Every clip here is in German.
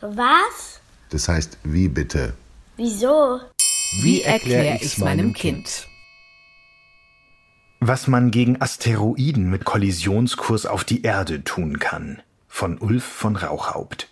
Was? Das heißt, wie bitte? Wieso? Wie erkläre ich's meinem Kind? Was man gegen Asteroiden mit Kollisionskurs auf die Erde tun kann. Von Ulf von Rauchhaupt.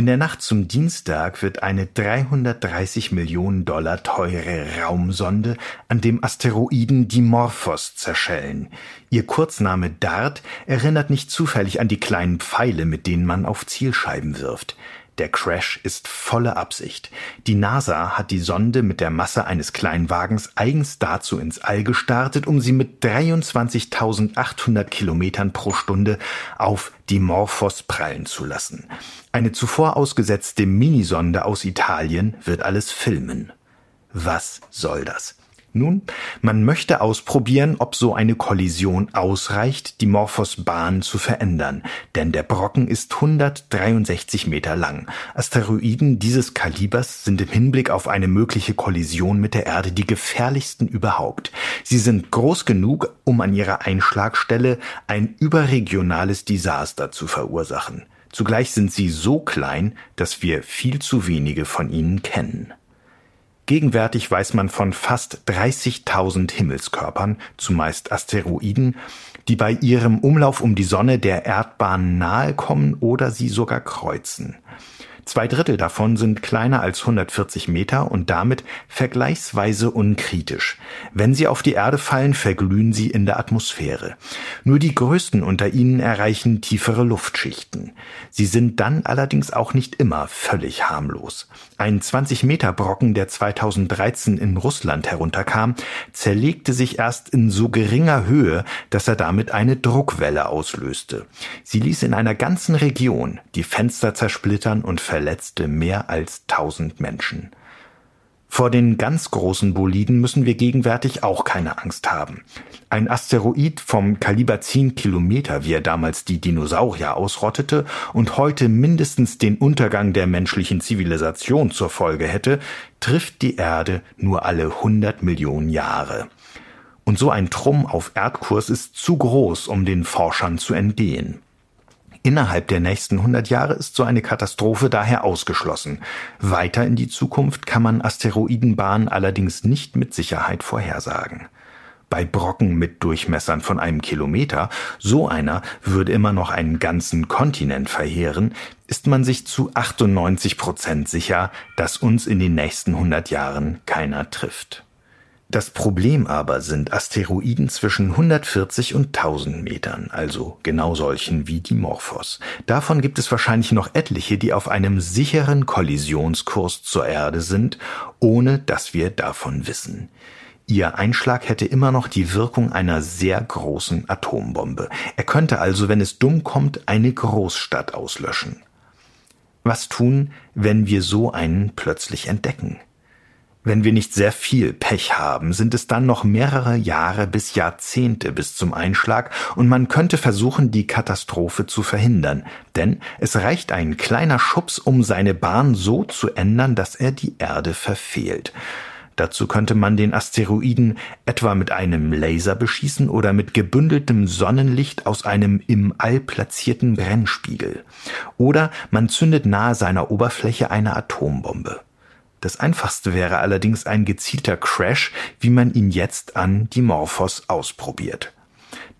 In der Nacht zum Dienstag wird eine 330 Millionen Dollar teure Raumsonde an dem Asteroiden Dimorphos zerschellen. Ihr Kurzname DART erinnert nicht zufällig an die kleinen Pfeile, mit denen man auf Zielscheiben wirft. Der Crash ist volle Absicht. Die NASA hat die Sonde mit der Masse eines Kleinwagens eigens dazu ins All gestartet, um sie mit 23.800 Kilometern pro Stunde auf Dimorphos prallen zu lassen. Eine zuvor ausgesetzte Minisonde aus Italien wird alles filmen. Was soll das? Nun, man möchte ausprobieren, ob so eine Kollision ausreicht, die Morphos-Bahn zu verändern, denn der Brocken ist 163 Meter lang. Asteroiden dieses Kalibers sind im Hinblick auf eine mögliche Kollision mit der Erde die gefährlichsten überhaupt. Sie sind groß genug, um an ihrer Einschlagstelle ein überregionales Desaster zu verursachen. Zugleich sind sie so klein, dass wir viel zu wenige von ihnen kennen. Gegenwärtig weiß man von fast 30.000 Himmelskörpern, zumeist Asteroiden, die bei ihrem Umlauf um die Sonne der Erdbahn nahe kommen oder sie sogar kreuzen. Zwei Drittel davon sind kleiner als 140 Meter und damit vergleichsweise unkritisch. Wenn sie auf die Erde fallen, verglühen sie in der Atmosphäre. Nur die größten unter ihnen erreichen tiefere Luftschichten. Sie sind dann allerdings auch nicht immer völlig harmlos. Ein 20 Meter Brocken, der 2013 in Russland herunterkam, zerlegte sich erst in so geringer Höhe, dass er damit eine Druckwelle auslöste. Sie ließ in einer ganzen Region die Fenster zersplittern und verletzte mehr als tausend Menschen. Vor den ganz großen Boliden müssen wir gegenwärtig auch keine Angst haben. Ein Asteroid vom Kaliber 10 Kilometer, wie er damals die Dinosaurier ausrottete und heute mindestens den Untergang der menschlichen Zivilisation zur Folge hätte, trifft die Erde nur alle 100 Millionen Jahre. Und so ein Trumm auf Erdkurs ist zu groß, um den Forschern zu entgehen. Innerhalb der nächsten 100 Jahre ist so eine Katastrophe daher ausgeschlossen. Weiter in die Zukunft kann man Asteroidenbahnen allerdings nicht mit Sicherheit vorhersagen. Bei Brocken mit Durchmessern von einem Kilometer, so einer würde immer noch einen ganzen Kontinent verheeren, ist man sich zu 98 Prozent sicher, dass uns in den nächsten 100 Jahren keiner trifft. Das Problem aber sind Asteroiden zwischen 140 und 1000 Metern, also genau solchen wie die Morphos. Davon gibt es wahrscheinlich noch etliche, die auf einem sicheren Kollisionskurs zur Erde sind, ohne dass wir davon wissen. Ihr Einschlag hätte immer noch die Wirkung einer sehr großen Atombombe. Er könnte also, wenn es dumm kommt, eine Großstadt auslöschen. Was tun, wenn wir so einen plötzlich entdecken? Wenn wir nicht sehr viel Pech haben, sind es dann noch mehrere Jahre bis Jahrzehnte bis zum Einschlag und man könnte versuchen, die Katastrophe zu verhindern. Denn es reicht ein kleiner Schubs, um seine Bahn so zu ändern, dass er die Erde verfehlt. Dazu könnte man den Asteroiden etwa mit einem Laser beschießen oder mit gebündeltem Sonnenlicht aus einem im All platzierten Brennspiegel. Oder man zündet nahe seiner Oberfläche eine Atombombe. Das einfachste wäre allerdings ein gezielter Crash, wie man ihn jetzt an Dimorphos ausprobiert.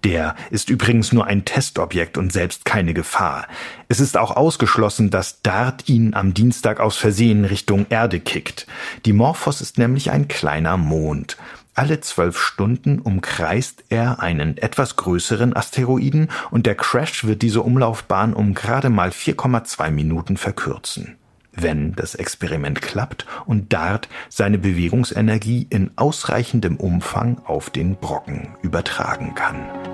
Der ist übrigens nur ein Testobjekt und selbst keine Gefahr. Es ist auch ausgeschlossen, dass Dart ihn am Dienstag aus Versehen Richtung Erde kickt. Dimorphos ist nämlich ein kleiner Mond. Alle zwölf Stunden umkreist er einen etwas größeren Asteroiden und der Crash wird diese Umlaufbahn um gerade mal 4,2 Minuten verkürzen wenn das Experiment klappt und Dart seine Bewegungsenergie in ausreichendem Umfang auf den Brocken übertragen kann.